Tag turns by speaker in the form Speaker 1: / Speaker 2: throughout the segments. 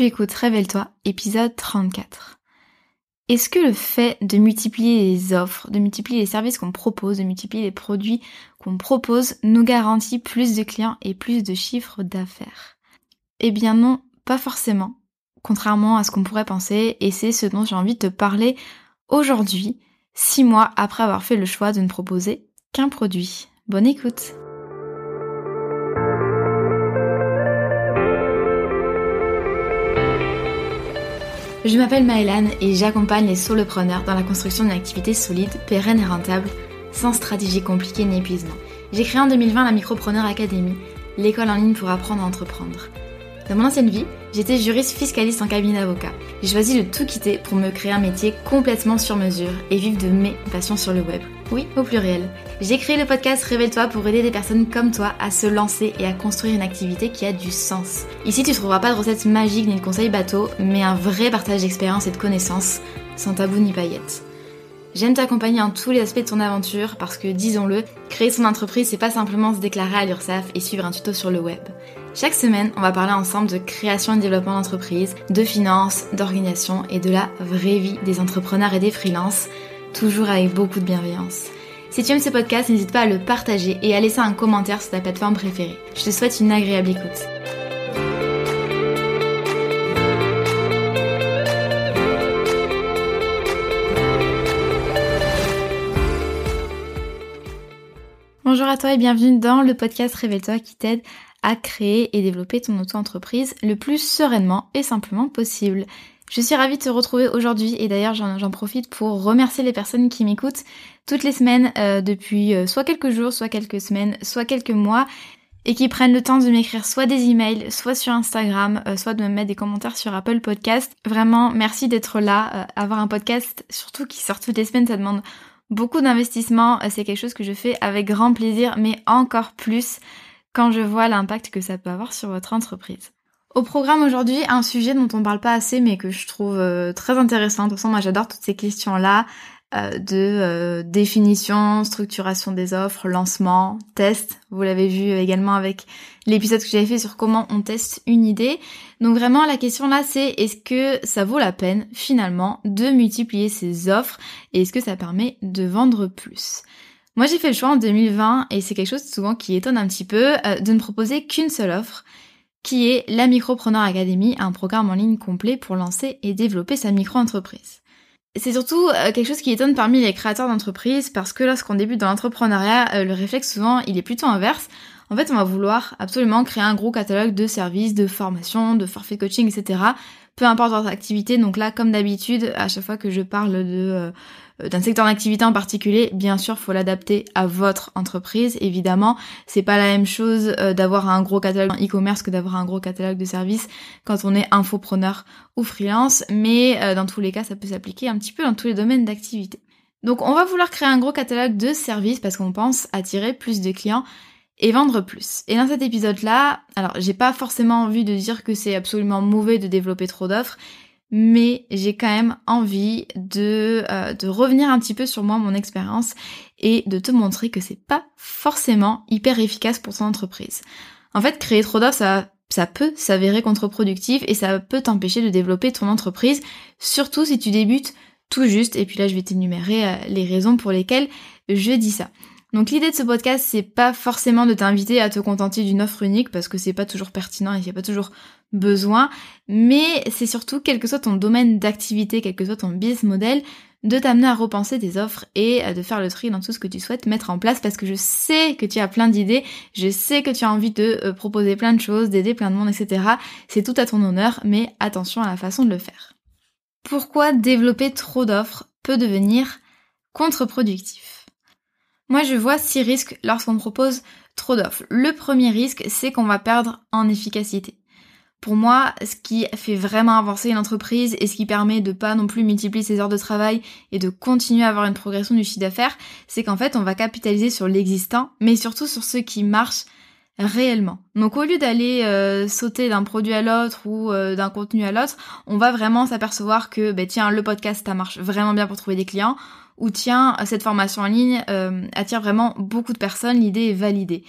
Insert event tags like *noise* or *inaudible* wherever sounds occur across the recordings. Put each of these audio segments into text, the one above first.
Speaker 1: Tu écoutes Révèle-toi, épisode 34. Est-ce que le fait de multiplier les offres, de multiplier les services qu'on propose, de multiplier les produits qu'on propose nous garantit plus de clients et plus de chiffres d'affaires? Eh bien non, pas forcément, contrairement à ce qu'on pourrait penser, et c'est ce dont j'ai envie de te parler aujourd'hui, six mois après avoir fait le choix de ne proposer qu'un produit. Bonne écoute Je m'appelle Maëlan et j'accompagne les solopreneurs dans la construction d'une activité solide, pérenne et rentable, sans stratégie compliquée ni épuisement. J'ai créé en 2020 la Micropreneur Academy, l'école en ligne pour apprendre à entreprendre. Dans mon ancienne vie, j'étais juriste fiscaliste en cabinet d'avocat. J'ai choisi de tout quitter pour me créer un métier complètement sur mesure et vivre de mes passions sur le web. Oui, au pluriel. J'ai créé le podcast Révèle-toi pour aider des personnes comme toi à se lancer et à construire une activité qui a du sens. Ici, tu trouveras pas de recettes magiques ni de conseils bateaux, mais un vrai partage d'expérience et de connaissances, sans tabou ni paillettes. J'aime t'accompagner en tous les aspects de ton aventure parce que, disons-le, créer son entreprise, c'est pas simplement se déclarer à l'URSSAF et suivre un tuto sur le web. Chaque semaine, on va parler ensemble de création et développement d'entreprise, de finances, d'organisation et de la vraie vie des entrepreneurs et des freelances, toujours avec beaucoup de bienveillance. Si tu aimes ce podcast, n'hésite pas à le partager et à laisser un commentaire sur ta plateforme préférée. Je te souhaite une agréable écoute. Bonjour à toi et bienvenue dans le podcast Révèle-toi qui t'aide à créer et développer ton auto-entreprise le plus sereinement et simplement possible. Je suis ravie de te retrouver aujourd'hui et d'ailleurs j'en profite pour remercier les personnes qui m'écoutent toutes les semaines euh, depuis euh, soit quelques jours, soit quelques semaines, soit quelques mois et qui prennent le temps de m'écrire soit des emails, soit sur Instagram, euh, soit de me mettre des commentaires sur Apple Podcast. Vraiment, merci d'être là. avoir un podcast, surtout qui sort toutes les semaines, ça demande beaucoup d'investissement. C'est quelque chose que je fais avec grand plaisir, mais encore plus quand je vois l'impact que ça peut avoir sur votre entreprise. Au programme aujourd'hui, un sujet dont on parle pas assez mais que je trouve euh, très intéressant. De toute façon, moi j'adore toutes ces questions-là euh, de euh, définition, structuration des offres, lancement, test. Vous l'avez vu également avec l'épisode que j'avais fait sur comment on teste une idée. Donc vraiment la question là c'est est-ce que ça vaut la peine finalement de multiplier ces offres et est-ce que ça permet de vendre plus? Moi j'ai fait le choix en 2020 et c'est quelque chose souvent qui étonne un petit peu euh, de ne proposer qu'une seule offre qui est la Micropreneur Academy, un programme en ligne complet pour lancer et développer sa micro-entreprise. C'est surtout euh, quelque chose qui étonne parmi les créateurs d'entreprises parce que lorsqu'on débute dans l'entrepreneuriat, euh, le réflexe souvent il est plutôt inverse. En fait, on va vouloir absolument créer un gros catalogue de services, de formations, de forfaits coaching, etc. Peu importe votre activité. Donc là, comme d'habitude, à chaque fois que je parle de d'un secteur d'activité en particulier, bien sûr, faut l'adapter à votre entreprise. Évidemment, c'est pas la même chose euh, d'avoir un gros catalogue e-commerce que d'avoir un gros catalogue de services quand on est infopreneur ou freelance, mais euh, dans tous les cas, ça peut s'appliquer un petit peu dans tous les domaines d'activité. Donc, on va vouloir créer un gros catalogue de services parce qu'on pense attirer plus de clients et vendre plus. Et dans cet épisode-là, alors j'ai pas forcément envie de dire que c'est absolument mauvais de développer trop d'offres, mais j'ai quand même envie de, euh, de revenir un petit peu sur moi, mon expérience, et de te montrer que c'est pas forcément hyper efficace pour ton entreprise. En fait, créer trop d'offres, ça, ça peut s'avérer contre-productif et ça peut t'empêcher de développer ton entreprise, surtout si tu débutes tout juste, et puis là je vais t'énumérer euh, les raisons pour lesquelles je dis ça. Donc l'idée de ce podcast, c'est pas forcément de t'inviter à te contenter d'une offre unique parce que c'est pas toujours pertinent et il n'y a pas toujours besoin, mais c'est surtout, quel que soit ton domaine d'activité, quel que soit ton business model, de t'amener à repenser tes offres et de faire le tri dans tout ce que tu souhaites mettre en place parce que je sais que tu as plein d'idées, je sais que tu as envie de euh, proposer plein de choses, d'aider plein de monde, etc. C'est tout à ton honneur, mais attention à la façon de le faire. Pourquoi développer trop d'offres peut devenir contre-productif? Moi, je vois six risques lorsqu'on propose trop d'offres. Le premier risque, c'est qu'on va perdre en efficacité. Pour moi, ce qui fait vraiment avancer une entreprise et ce qui permet de pas non plus multiplier ses heures de travail et de continuer à avoir une progression du chiffre d'affaires, c'est qu'en fait, on va capitaliser sur l'existant, mais surtout sur ce qui marche réellement. Donc au lieu d'aller euh, sauter d'un produit à l'autre ou euh, d'un contenu à l'autre, on va vraiment s'apercevoir que ben tiens le podcast ça marche vraiment bien pour trouver des clients ou tiens cette formation en ligne euh, attire vraiment beaucoup de personnes, l'idée est validée.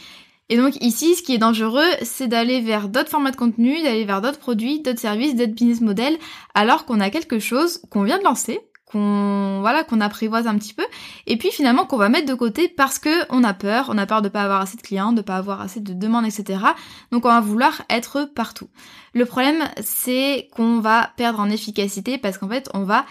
Speaker 1: Et donc ici, ce qui est dangereux, c'est d'aller vers d'autres formats de contenu, d'aller vers d'autres produits, d'autres services, d'autres business models, alors qu'on a quelque chose qu'on vient de lancer, qu'on voilà qu'on apprivoise un petit peu et puis finalement qu'on va mettre de côté parce que on a peur on a peur de pas avoir assez de clients de pas avoir assez de demandes etc donc on va vouloir être partout le problème c'est qu'on va perdre en efficacité parce qu'en fait on va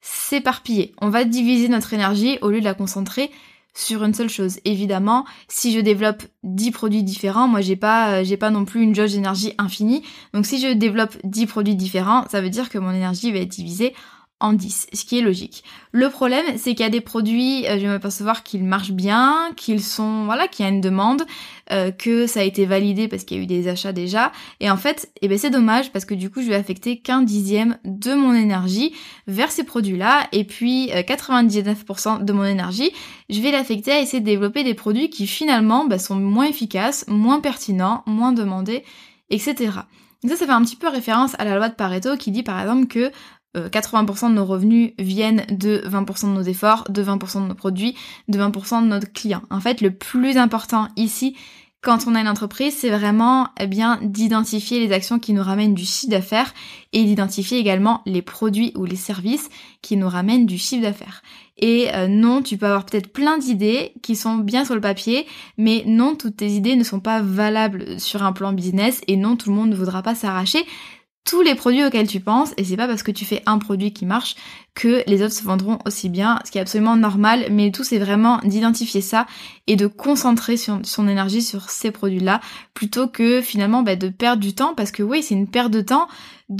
Speaker 1: s'éparpiller on va diviser notre énergie au lieu de la concentrer sur une seule chose. Évidemment, si je développe 10 produits différents, moi j'ai pas euh, j'ai pas non plus une jauge d'énergie infinie. Donc si je développe 10 produits différents, ça veut dire que mon énergie va être divisée en 10, ce qui est logique. Le problème, c'est qu'il y a des produits, euh, je vais m'apercevoir qu'ils marchent bien, qu'ils sont, voilà, qu'il y a une demande, euh, que ça a été validé parce qu'il y a eu des achats déjà. Et en fait, eh ben c'est dommage parce que du coup, je vais affecter qu'un dixième de mon énergie vers ces produits-là. Et puis, 99% euh, de mon énergie, je vais l'affecter à essayer de développer des produits qui finalement bah, sont moins efficaces, moins pertinents, moins demandés, etc. Donc ça, ça fait un petit peu référence à la loi de Pareto qui dit par exemple que 80% euh, de nos revenus viennent de 20% de nos efforts, de 20% de nos produits, de 20% de notre clients. En fait, le plus important ici, quand on a une entreprise, c'est vraiment eh bien d'identifier les actions qui nous ramènent du chiffre d'affaires et d'identifier également les produits ou les services qui nous ramènent du chiffre d'affaires. Et euh, non, tu peux avoir peut-être plein d'idées qui sont bien sur le papier, mais non, toutes tes idées ne sont pas valables sur un plan business et non, tout le monde ne voudra pas s'arracher tous les produits auxquels tu penses et c'est pas parce que tu fais un produit qui marche que les autres se vendront aussi bien, ce qui est absolument normal, mais tout c'est vraiment d'identifier ça et de concentrer son, énergie sur ces produits-là plutôt que finalement bah, de perdre du temps parce que oui c'est une perte de temps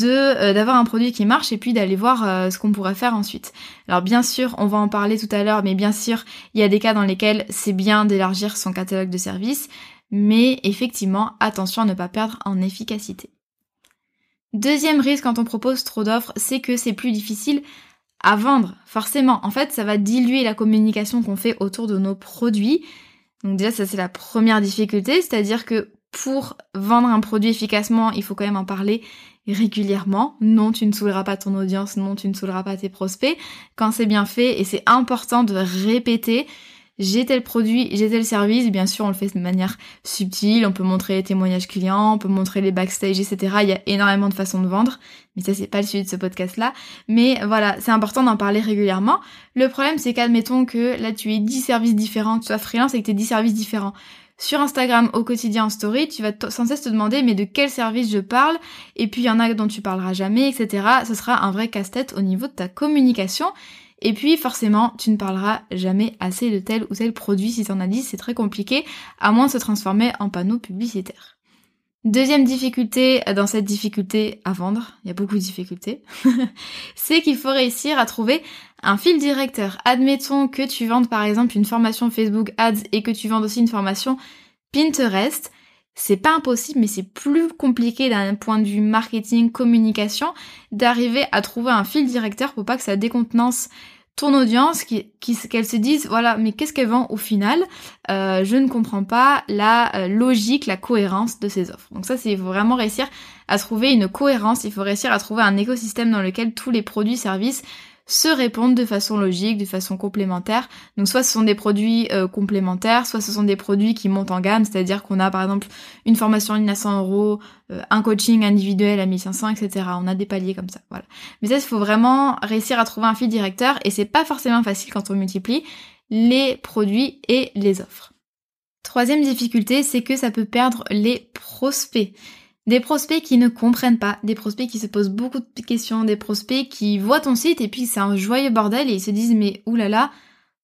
Speaker 1: euh, d'avoir un produit qui marche et puis d'aller voir euh, ce qu'on pourrait faire ensuite. Alors bien sûr, on va en parler tout à l'heure, mais bien sûr, il y a des cas dans lesquels c'est bien d'élargir son catalogue de services, mais effectivement, attention à ne pas perdre en efficacité. Deuxième risque quand on propose trop d'offres, c'est que c'est plus difficile à vendre. Forcément, en fait, ça va diluer la communication qu'on fait autour de nos produits. Donc déjà, ça c'est la première difficulté, c'est-à-dire que pour vendre un produit efficacement, il faut quand même en parler régulièrement. Non, tu ne saouleras pas ton audience, non, tu ne saouleras pas tes prospects. Quand c'est bien fait, et c'est important de répéter, j'ai tel produit, j'ai tel service, bien sûr on le fait de manière subtile, on peut montrer les témoignages clients, on peut montrer les backstage, etc. Il y a énormément de façons de vendre, mais ça c'est pas le sujet de ce podcast là. Mais voilà, c'est important d'en parler régulièrement. Le problème c'est qu'admettons que là tu aies 10 services différents, tu sois freelance et que tu 10 services différents. Sur Instagram, au quotidien, en story, tu vas sans cesse te demander mais de quel service je parle, et puis il y en a dont tu parleras jamais, etc. Ce sera un vrai casse-tête au niveau de ta communication. Et puis forcément, tu ne parleras jamais assez de tel ou tel produit si t'en as dit, c'est très compliqué, à moins de se transformer en panneau publicitaire. Deuxième difficulté dans cette difficulté à vendre, il y a beaucoup de difficultés, *laughs* c'est qu'il faut réussir à trouver un fil directeur. Admettons que tu vendes par exemple une formation Facebook Ads et que tu vendes aussi une formation Pinterest. C'est pas impossible, mais c'est plus compliqué d'un point de vue marketing, communication, d'arriver à trouver un fil directeur pour pas que ça décontenance ton audience, qu'elle se dise, voilà, mais qu'est-ce qu'elle vend au final? Euh, Je ne comprends pas la euh, logique, la cohérence de ces offres. Donc ça, c'est vraiment réussir à trouver une cohérence, il faut réussir à trouver un écosystème dans lequel tous les produits, services se répondent de façon logique, de façon complémentaire. Donc soit ce sont des produits euh, complémentaires, soit ce sont des produits qui montent en gamme, c'est-à-dire qu'on a par exemple une formation en ligne à 100 euros, euh, un coaching individuel à 1500, etc. On a des paliers comme ça, voilà. Mais ça, il faut vraiment réussir à trouver un fil directeur et c'est pas forcément facile quand on multiplie les produits et les offres. Troisième difficulté, c'est que ça peut perdre les prospects. Des prospects qui ne comprennent pas, des prospects qui se posent beaucoup de questions, des prospects qui voient ton site et puis c'est un joyeux bordel et ils se disent mais oulala,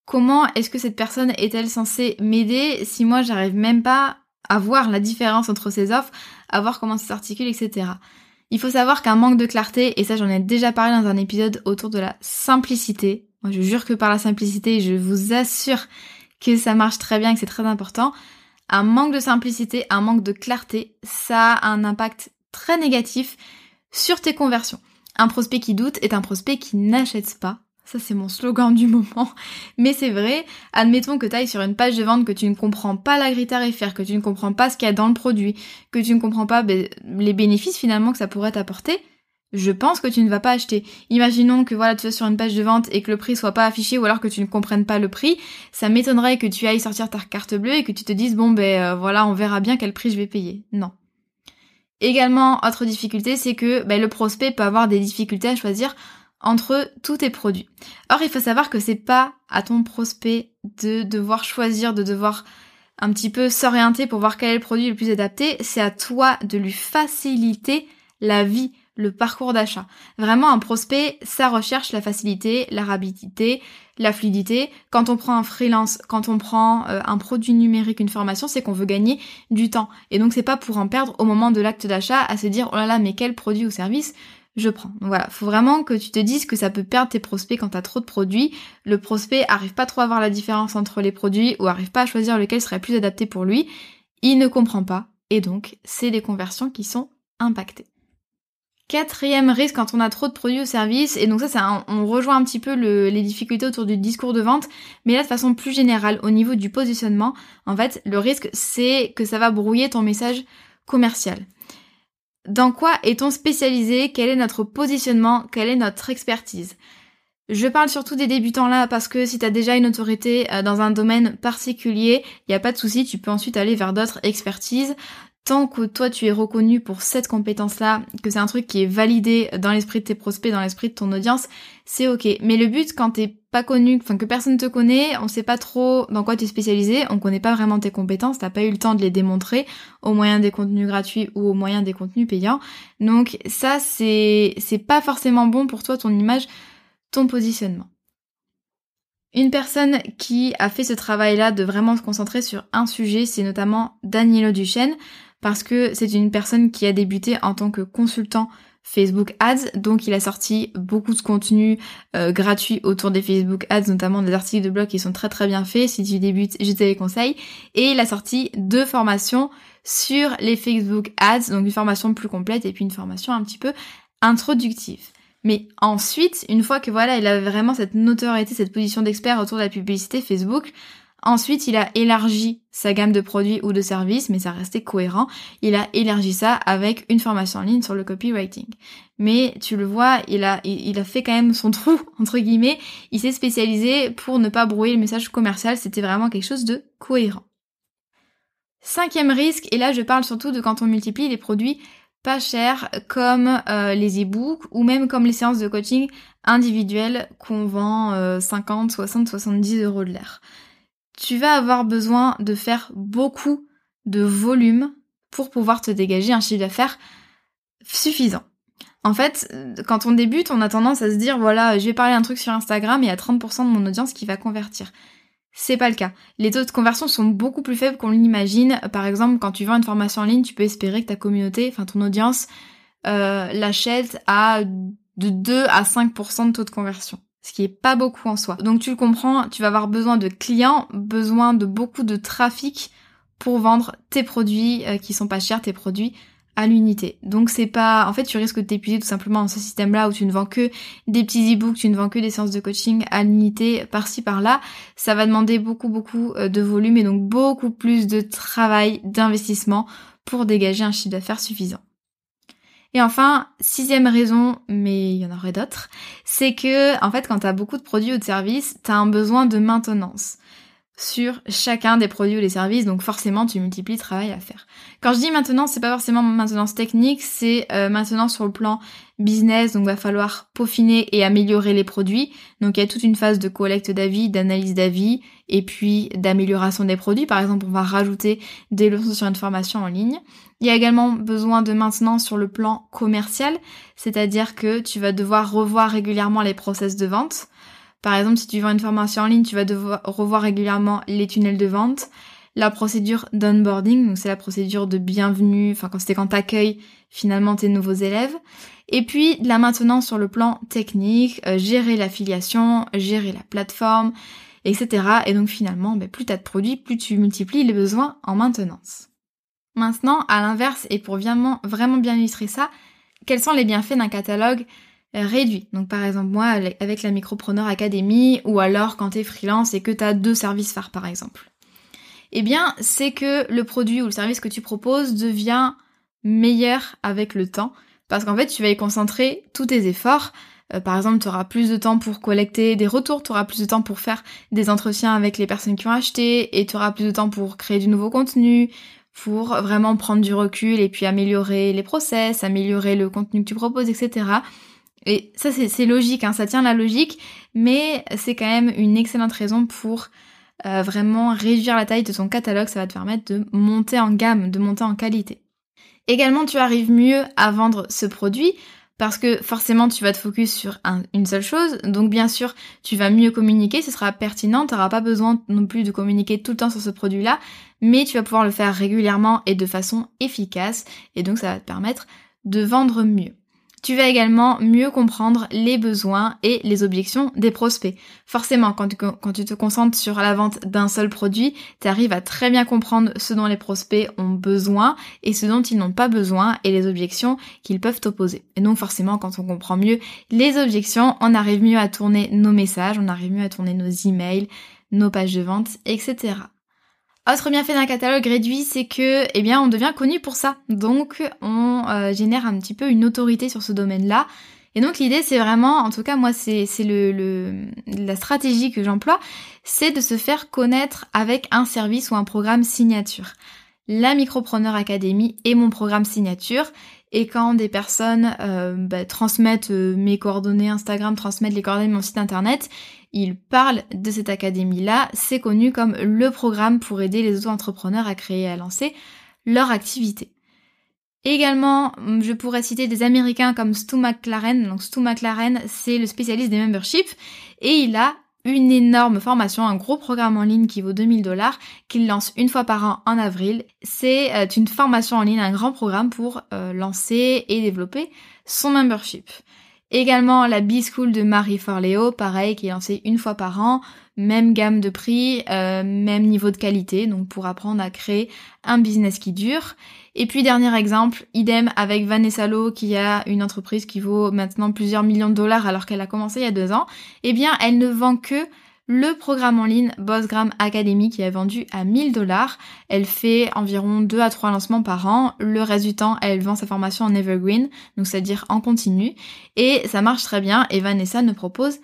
Speaker 1: comment est-ce que cette personne est-elle censée m'aider si moi j'arrive même pas à voir la différence entre ces offres, à voir comment ça s'articule, etc. Il faut savoir qu'un manque de clarté, et ça j'en ai déjà parlé dans un épisode autour de la simplicité, je jure que par la simplicité, je vous assure que ça marche très bien, que c'est très important, un manque de simplicité, un manque de clarté, ça a un impact très négatif sur tes conversions. Un prospect qui doute est un prospect qui n'achète pas. Ça, c'est mon slogan du moment. *laughs* Mais c'est vrai, admettons que tu ailles sur une page de vente que tu ne comprends pas la grille tarifaire, que tu ne comprends pas ce qu'il y a dans le produit, que tu ne comprends pas ben, les bénéfices finalement que ça pourrait t'apporter. Je pense que tu ne vas pas acheter. Imaginons que voilà, tu es sur une page de vente et que le prix soit pas affiché ou alors que tu ne comprennes pas le prix. Ça m'étonnerait que tu ailles sortir ta carte bleue et que tu te dises bon ben euh, voilà, on verra bien quel prix je vais payer. Non. Également, autre difficulté, c'est que ben, le prospect peut avoir des difficultés à choisir entre tous tes produits. Or, il faut savoir que c'est pas à ton prospect de devoir choisir, de devoir un petit peu s'orienter pour voir quel est le produit le plus adapté, c'est à toi de lui faciliter la vie le parcours d'achat. Vraiment, un prospect, ça recherche la facilité, la rapidité, la fluidité. Quand on prend un freelance, quand on prend euh, un produit numérique, une formation, c'est qu'on veut gagner du temps. Et donc, c'est pas pour en perdre au moment de l'acte d'achat à se dire, oh là là, mais quel produit ou service je prends. Voilà, faut vraiment que tu te dises que ça peut perdre tes prospects quand t'as trop de produits. Le prospect arrive pas trop à voir la différence entre les produits ou arrive pas à choisir lequel serait plus adapté pour lui. Il ne comprend pas. Et donc, c'est des conversions qui sont impactées. Quatrième risque quand on a trop de produits ou services, et donc ça, ça on rejoint un petit peu les difficultés autour du discours de vente, mais là de façon plus générale, au niveau du positionnement, en fait, le risque c'est que ça va brouiller ton message commercial. Dans quoi est-on spécialisé? Quel est notre positionnement? Quelle est notre expertise? Je parle surtout des débutants là parce que si tu as déjà une autorité euh, dans un domaine particulier, il n'y a pas de souci, tu peux ensuite aller vers d'autres expertises tant que toi tu es reconnu pour cette compétence-là, que c'est un truc qui est validé dans l'esprit de tes prospects, dans l'esprit de ton audience, c'est ok. Mais le but quand t'es pas connu, enfin que personne te connaît, on sait pas trop dans quoi tu es spécialisé, on connaît pas vraiment tes compétences, t'as pas eu le temps de les démontrer au moyen des contenus gratuits ou au moyen des contenus payants. Donc ça c'est c'est pas forcément bon pour toi ton image, ton positionnement. Une personne qui a fait ce travail-là de vraiment se concentrer sur un sujet, c'est notamment Danielo Duchesne parce que c'est une personne qui a débuté en tant que consultant Facebook Ads, donc il a sorti beaucoup de contenu euh, gratuit autour des Facebook Ads, notamment des articles de blog qui sont très très bien faits. Si tu débutes, je te les conseille. Et il a sorti deux formations sur les Facebook Ads, donc une formation plus complète et puis une formation un petit peu introductive. Mais ensuite, une fois que voilà, il avait vraiment cette notoriété, cette position d'expert autour de la publicité Facebook, Ensuite, il a élargi sa gamme de produits ou de services, mais ça restait cohérent. Il a élargi ça avec une formation en ligne sur le copywriting. Mais tu le vois, il a, il a fait quand même son *laughs* trou, entre guillemets. Il s'est spécialisé pour ne pas brouiller le message commercial. C'était vraiment quelque chose de cohérent. Cinquième risque, et là je parle surtout de quand on multiplie les produits pas chers comme euh, les e-books ou même comme les séances de coaching individuelles qu'on vend 50, 60, 70 euros de l'air tu vas avoir besoin de faire beaucoup de volume pour pouvoir te dégager un chiffre d'affaires suffisant. En fait, quand on débute, on a tendance à se dire, voilà, je vais parler un truc sur Instagram et il y a 30% de mon audience qui va convertir. C'est pas le cas. Les taux de conversion sont beaucoup plus faibles qu'on l'imagine. Par exemple, quand tu vends une formation en ligne, tu peux espérer que ta communauté, enfin ton audience, euh, l'achète à de 2 à 5% de taux de conversion ce qui est pas beaucoup en soi. Donc tu le comprends, tu vas avoir besoin de clients, besoin de beaucoup de trafic pour vendre tes produits euh, qui sont pas chers, tes produits à l'unité. Donc c'est pas, en fait, tu risques de t'épuiser tout simplement dans ce système-là où tu ne vends que des petits e-books, tu ne vends que des séances de coaching à l'unité par-ci par-là. Ça va demander beaucoup beaucoup euh, de volume et donc beaucoup plus de travail, d'investissement pour dégager un chiffre d'affaires suffisant. Et enfin, sixième raison, mais il y en aurait d'autres, c'est que en fait quand tu as beaucoup de produits ou de services, tu as un besoin de maintenance sur chacun des produits ou des services, donc forcément tu multiplies le travail à faire. Quand je dis maintenance, c'est pas forcément maintenance technique, c'est euh, maintenance sur le plan business, donc va falloir peaufiner et améliorer les produits. Donc il y a toute une phase de collecte d'avis, d'analyse d'avis, et puis d'amélioration des produits. Par exemple, on va rajouter des leçons sur une formation en ligne. Il y a également besoin de maintenance sur le plan commercial, c'est-à-dire que tu vas devoir revoir régulièrement les process de vente. Par exemple, si tu vends une formation en ligne, tu vas devoir revoir régulièrement les tunnels de vente, la procédure d'onboarding, donc c'est la procédure de bienvenue, enfin quand c'était quand t'accueilles finalement tes nouveaux élèves. Et puis la maintenance sur le plan technique, euh, gérer l'affiliation, gérer la plateforme, etc. Et donc finalement, ben, plus t'as de produits, plus tu multiplies les besoins en maintenance. Maintenant, à l'inverse, et pour vraiment bien illustrer ça, quels sont les bienfaits d'un catalogue réduit. Donc par exemple moi avec la Micropreneur Academy ou alors quand tu es freelance et que tu as deux services phares par exemple. Eh bien c'est que le produit ou le service que tu proposes devient meilleur avec le temps parce qu'en fait, tu vas y concentrer tous tes efforts. Euh, par exemple, tu auras plus de temps pour collecter des retours, tu auras plus de temps pour faire des entretiens avec les personnes qui ont acheté, et tu auras plus de temps pour créer du nouveau contenu, pour vraiment prendre du recul et puis améliorer les process, améliorer le contenu que tu proposes, etc. Et ça, c'est logique, hein, ça tient la logique, mais c'est quand même une excellente raison pour euh, vraiment réduire la taille de ton catalogue. Ça va te permettre de monter en gamme, de monter en qualité. Également, tu arrives mieux à vendre ce produit parce que forcément tu vas te focus sur une seule chose, donc bien sûr tu vas mieux communiquer, ce sera pertinent, tu n'auras pas besoin non plus de communiquer tout le temps sur ce produit-là, mais tu vas pouvoir le faire régulièrement et de façon efficace, et donc ça va te permettre de vendre mieux. Tu vas également mieux comprendre les besoins et les objections des prospects. Forcément, quand tu, te concentres sur la vente d'un seul produit, tu arrives à très bien comprendre ce dont les prospects ont besoin et ce dont ils n'ont pas besoin et les objections qu'ils peuvent opposer. Et donc forcément, quand on comprend mieux les objections, on arrive mieux à tourner nos messages, on arrive mieux à tourner nos emails, nos pages de vente, etc. Autre bienfait d'un catalogue réduit, c'est que, eh bien, on devient connu pour ça. Donc, on euh, génère un petit peu une autorité sur ce domaine-là. Et donc, l'idée, c'est vraiment, en tout cas, moi, c'est le, le, la stratégie que j'emploie, c'est de se faire connaître avec un service ou un programme signature. La Micropreneur Academy est mon programme signature. Et quand des personnes euh, bah, transmettent euh, mes coordonnées Instagram, transmettent les coordonnées de mon site internet, ils parlent de cette académie-là. C'est connu comme le programme pour aider les auto-entrepreneurs à créer et à lancer leur activité. Également, je pourrais citer des Américains comme Stu McLaren. Donc Stu McLaren, c'est le spécialiste des memberships et il a une énorme formation, un gros programme en ligne qui vaut 2000 dollars, qu'il lance une fois par an en avril. C'est euh, une formation en ligne, un grand programme pour euh, lancer et développer son membership. Également la B-School de Marie Forleo, pareil, qui est lancée une fois par an, même gamme de prix, euh, même niveau de qualité, donc pour apprendre à créer un business qui dure. Et puis dernier exemple, idem avec Vanessa Lowe qui a une entreprise qui vaut maintenant plusieurs millions de dollars alors qu'elle a commencé il y a deux ans. Eh bien, elle ne vend que le programme en ligne Bossgram Academy qui est vendu à 1000 dollars. Elle fait environ 2 à 3 lancements par an. Le reste du temps, elle vend sa formation en evergreen, donc c'est-à-dire en continu. Et ça marche très bien et Vanessa ne propose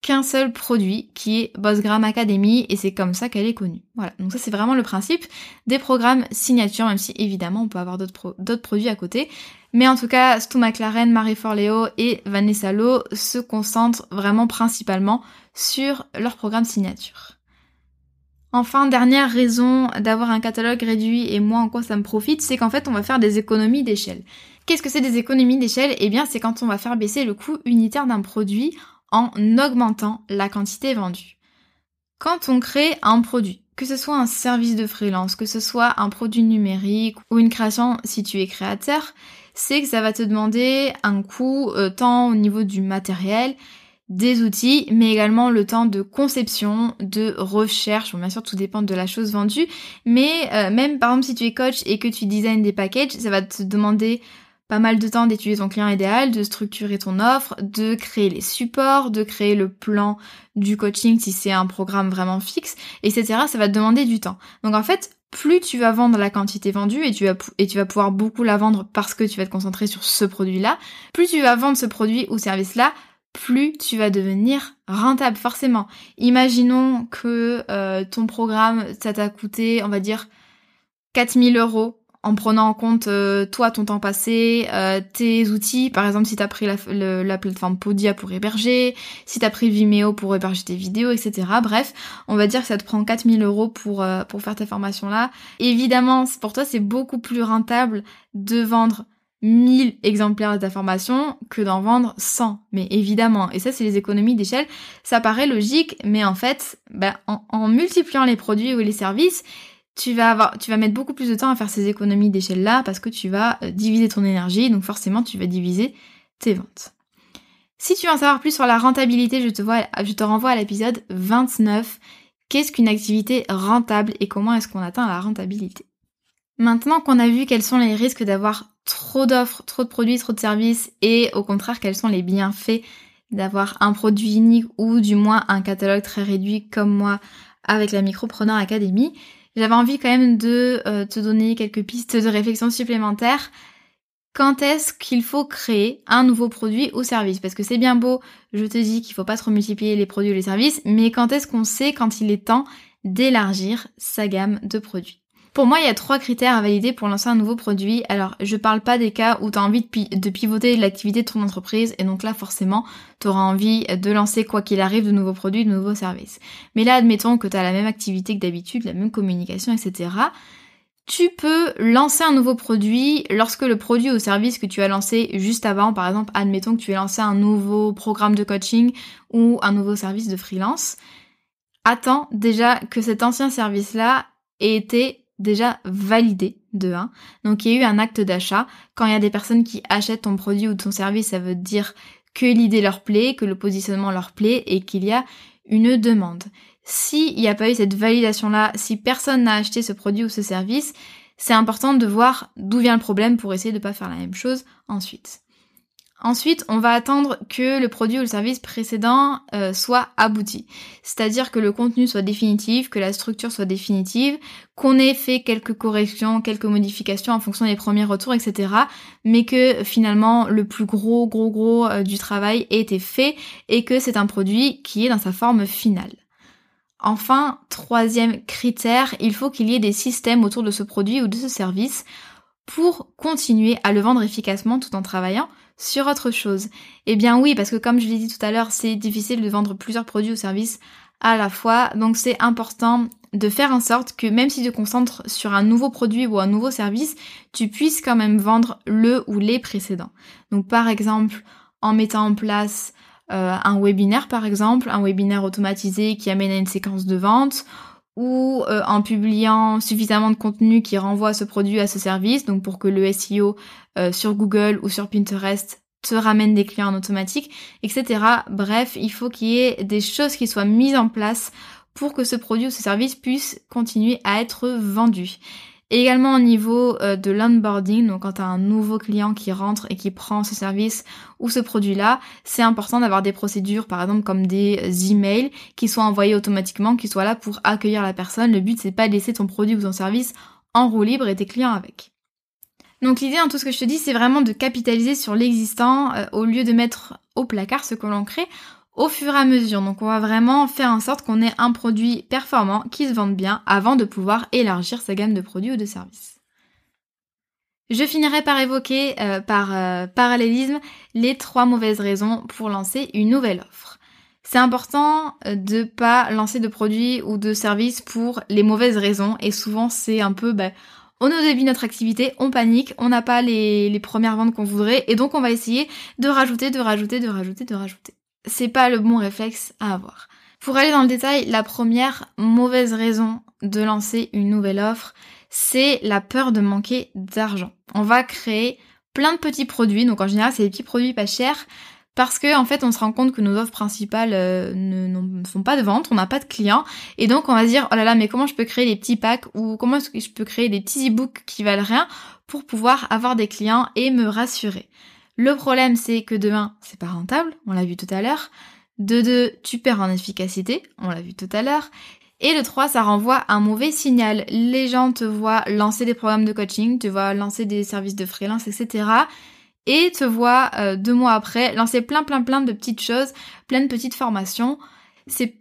Speaker 1: qu'un seul produit qui est Bossgram Academy et c'est comme ça qu'elle est connue. Voilà, donc ça c'est vraiment le principe des programmes signature, même si évidemment on peut avoir d'autres produits à côté. Mais en tout cas, Stu McLaren, Marie Forleo et Vanessa Lowe se concentrent vraiment principalement sur leur programme signature. Enfin, dernière raison d'avoir un catalogue réduit et moi en quoi ça me profite, c'est qu'en fait on va faire des économies d'échelle. Qu'est-ce que c'est des économies d'échelle? Eh bien c'est quand on va faire baisser le coût unitaire d'un produit en augmentant la quantité vendue. Quand on crée un produit, que ce soit un service de freelance, que ce soit un produit numérique ou une création si tu es créateur, c'est que ça va te demander un coût euh, tant au niveau du matériel, des outils, mais également le temps de conception, de recherche. Bon, bien sûr, tout dépend de la chose vendue, mais euh, même par exemple si tu es coach et que tu designes des packages, ça va te demander pas mal de temps d'étudier ton client idéal, de structurer ton offre, de créer les supports, de créer le plan du coaching si c'est un programme vraiment fixe, etc. Ça va te demander du temps. Donc en fait, plus tu vas vendre la quantité vendue et tu vas, et tu vas pouvoir beaucoup la vendre parce que tu vas te concentrer sur ce produit-là, plus tu vas vendre ce produit ou service-là, plus tu vas devenir rentable forcément. Imaginons que euh, ton programme, ça t'a coûté, on va dire, 4000 euros en prenant en compte euh, toi ton temps passé, euh, tes outils, par exemple si t'as pris la, plateforme Podia pour héberger, si t'as pris Vimeo pour héberger tes vidéos, etc. Bref, on va dire que ça te prend 4000 euros pour, euh, pour faire ta formation là. Évidemment, pour toi c'est beaucoup plus rentable de vendre 1000 exemplaires de ta formation que d'en vendre 100. Mais évidemment, et ça c'est les économies d'échelle, ça paraît logique, mais en fait, ben, en multipliant les produits ou les services, tu vas mettre beaucoup plus de temps à faire ces économies d'échelle là parce que tu vas euh, diviser ton énergie, donc forcément tu vas diviser tes ventes. Si tu veux en savoir plus sur la rentabilité, je te, je te renvoie à l'épisode 29. Qu'est-ce qu'une activité rentable et comment est-ce qu'on atteint la rentabilité? Maintenant qu'on a vu quels sont les risques d'avoir trop d'offres, trop de produits, trop de services et au contraire quels sont les bienfaits d'avoir un produit unique ou du moins un catalogue très réduit comme moi avec la Micropreneur Academy, j'avais envie quand même de euh, te donner quelques pistes de réflexion supplémentaires. quand est-ce qu'il faut créer un nouveau produit ou service? Parce que c'est bien beau, je te dis qu'il faut pas trop multiplier les produits ou les services, mais quand est-ce qu'on sait quand il est temps d'élargir sa gamme de produits? Pour moi, il y a trois critères à valider pour lancer un nouveau produit. Alors, je parle pas des cas où tu as envie de, pivoter l'activité de ton entreprise et donc là, forcément, tu auras envie de lancer quoi qu'il arrive de nouveaux produits, de nouveaux services. Mais là, admettons que tu as la même activité que d'habitude, la même communication, etc. Tu peux lancer un nouveau produit lorsque le produit ou service que tu as lancé juste avant, par exemple, admettons que tu aies lancé un nouveau programme de coaching ou un nouveau service de freelance, attends déjà que cet ancien service-là ait été déjà validé de 1. Donc il y a eu un acte d'achat. Quand il y a des personnes qui achètent ton produit ou ton service, ça veut dire que l'idée leur plaît, que le positionnement leur plaît et qu'il y a une demande. S'il n'y a pas eu cette validation-là, si personne n'a acheté ce produit ou ce service, c'est important de voir d'où vient le problème pour essayer de ne pas faire la même chose ensuite. Ensuite, on va attendre que le produit ou le service précédent euh, soit abouti. C'est-à-dire que le contenu soit définitif, que la structure soit définitive, qu'on ait fait quelques corrections, quelques modifications en fonction des premiers retours, etc. Mais que finalement le plus gros, gros, gros euh, du travail ait été fait et que c'est un produit qui est dans sa forme finale. Enfin, troisième critère, il faut qu'il y ait des systèmes autour de ce produit ou de ce service pour continuer à le vendre efficacement tout en travaillant sur autre chose. Eh bien oui, parce que comme je l'ai dit tout à l'heure, c'est difficile de vendre plusieurs produits ou services à la fois, donc c'est important de faire en sorte que même si tu te concentres sur un nouveau produit ou un nouveau service, tu puisses quand même vendre le ou les précédents. Donc par exemple, en mettant en place euh, un webinaire par exemple, un webinaire automatisé qui amène à une séquence de vente, ou euh, en publiant suffisamment de contenu qui renvoie ce produit à ce service, donc pour que le SEO euh, sur Google ou sur Pinterest te ramène des clients en automatique, etc. Bref, il faut qu'il y ait des choses qui soient mises en place pour que ce produit ou ce service puisse continuer à être vendu. Et également au niveau euh, de l'onboarding, donc quand tu as un nouveau client qui rentre et qui prend ce service ou ce produit-là, c'est important d'avoir des procédures, par exemple comme des emails qui soient envoyés automatiquement, qui soient là pour accueillir la personne. Le but c'est pas de laisser ton produit ou ton service en roue libre et tes clients avec. Donc l'idée dans tout ce que je te dis, c'est vraiment de capitaliser sur l'existant euh, au lieu de mettre au placard ce que l'on crée au fur et à mesure. Donc on va vraiment faire en sorte qu'on ait un produit performant qui se vende bien avant de pouvoir élargir sa gamme de produits ou de services. Je finirai par évoquer euh, par euh, parallélisme les trois mauvaises raisons pour lancer une nouvelle offre. C'est important euh, de pas lancer de produits ou de services pour les mauvaises raisons et souvent c'est un peu bah, on au début de notre activité, on panique, on n'a pas les, les premières ventes qu'on voudrait et donc on va essayer de rajouter, de rajouter, de rajouter, de rajouter c'est pas le bon réflexe à avoir. Pour aller dans le détail, la première mauvaise raison de lancer une nouvelle offre, c'est la peur de manquer d'argent. On va créer plein de petits produits, donc en général c'est des petits produits pas chers, parce que en fait on se rend compte que nos offres principales euh, ne, font pas de vente, on n'a pas de clients, et donc on va se dire oh là là mais comment je peux créer des petits packs ou comment je peux créer des petits e-books qui valent rien pour pouvoir avoir des clients et me rassurer? Le problème, c'est que de 1, c'est pas rentable, on l'a vu tout à l'heure. De 2, tu perds en efficacité, on l'a vu tout à l'heure. Et le 3, ça renvoie un mauvais signal. Les gens te voient lancer des programmes de coaching, te voient lancer des services de freelance, etc. Et te voient euh, deux mois après lancer plein plein plein de petites choses, plein de petites formations.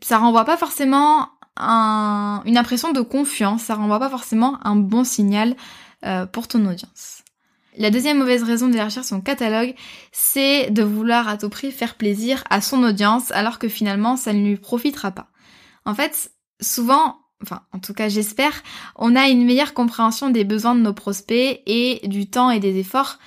Speaker 1: Ça renvoie pas forcément une impression de confiance, ça renvoie pas forcément un bon signal euh, pour ton audience. La deuxième mauvaise raison d'élargir son catalogue, c'est de vouloir à tout prix faire plaisir à son audience alors que finalement ça ne lui profitera pas. En fait, souvent, enfin en tout cas j'espère, on a une meilleure compréhension des besoins de nos prospects et du temps et des efforts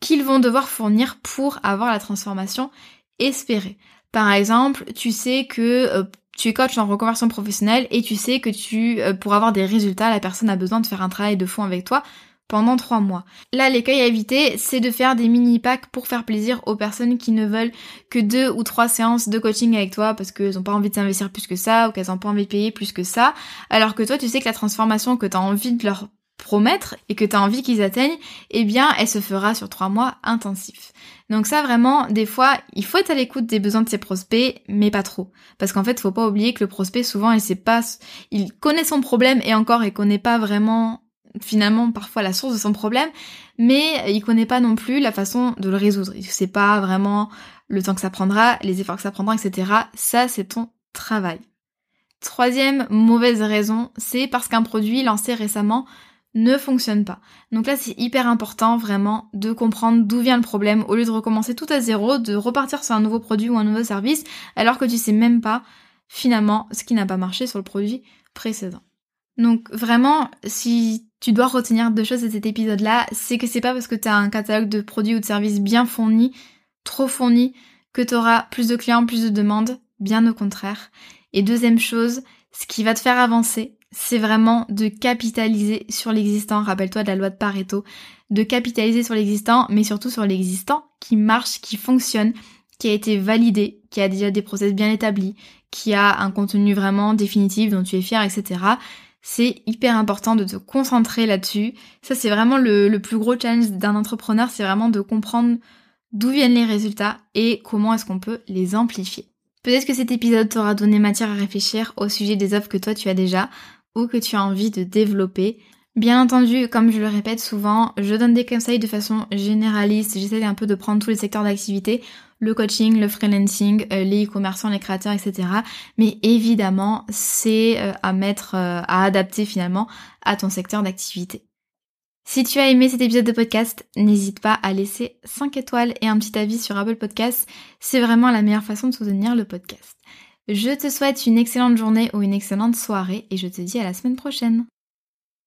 Speaker 1: qu'ils vont devoir fournir pour avoir la transformation espérée. Par exemple, tu sais que euh, tu es coach en reconversion professionnelle et tu sais que tu, euh, pour avoir des résultats, la personne a besoin de faire un travail de fond avec toi pendant trois mois. Là, l'écueil à éviter, c'est de faire des mini packs pour faire plaisir aux personnes qui ne veulent que deux ou trois séances de coaching avec toi parce qu'elles n'ont pas envie de s'investir plus que ça ou qu'elles n'ont pas envie de payer plus que ça. Alors que toi, tu sais que la transformation que tu as envie de leur promettre et que tu as envie qu'ils atteignent, eh bien, elle se fera sur trois mois intensifs. Donc ça vraiment, des fois, il faut être à l'écoute des besoins de ses prospects, mais pas trop. Parce qu'en fait, faut pas oublier que le prospect, souvent, il sait pas, il connaît son problème et encore, il connaît pas vraiment finalement parfois la source de son problème, mais il connaît pas non plus la façon de le résoudre. Il sait pas vraiment le temps que ça prendra, les efforts que ça prendra, etc. Ça, c'est ton travail. Troisième mauvaise raison, c'est parce qu'un produit lancé récemment ne fonctionne pas. Donc là, c'est hyper important vraiment de comprendre d'où vient le problème au lieu de recommencer tout à zéro, de repartir sur un nouveau produit ou un nouveau service alors que tu sais même pas finalement ce qui n'a pas marché sur le produit précédent. Donc vraiment, si tu dois retenir deux choses de cet épisode-là, c'est que c'est pas parce que tu as un catalogue de produits ou de services bien fourni, trop fourni, que tu auras plus de clients, plus de demandes, bien au contraire. Et deuxième chose, ce qui va te faire avancer, c'est vraiment de capitaliser sur l'existant. Rappelle-toi de la loi de Pareto. De capitaliser sur l'existant, mais surtout sur l'existant qui marche, qui fonctionne, qui a été validé, qui a déjà des process bien établis, qui a un contenu vraiment définitif dont tu es fier, etc. C'est hyper important de te concentrer là-dessus. Ça, c'est vraiment le, plus gros challenge d'un entrepreneur, c'est vraiment de comprendre d'où viennent les résultats et comment est-ce qu'on peut les amplifier. Peut-être que cet épisode t'aura donné matière à réfléchir au sujet des offres que toi tu as déjà ou que tu as envie de développer. Bien entendu, comme je le répète souvent, je donne des conseils de façon généraliste, j'essaie un peu de prendre tous les secteurs d'activité, le coaching, le freelancing, euh, les e-commerçants, les créateurs, etc. Mais évidemment, c'est euh, à mettre, euh, à adapter finalement à ton secteur d'activité. Si tu as aimé cet épisode de podcast, n'hésite pas à laisser 5 étoiles et un petit avis sur Apple Podcasts. C'est vraiment la meilleure façon de soutenir le podcast. Je te souhaite une excellente journée ou une excellente soirée et je te dis à la semaine prochaine.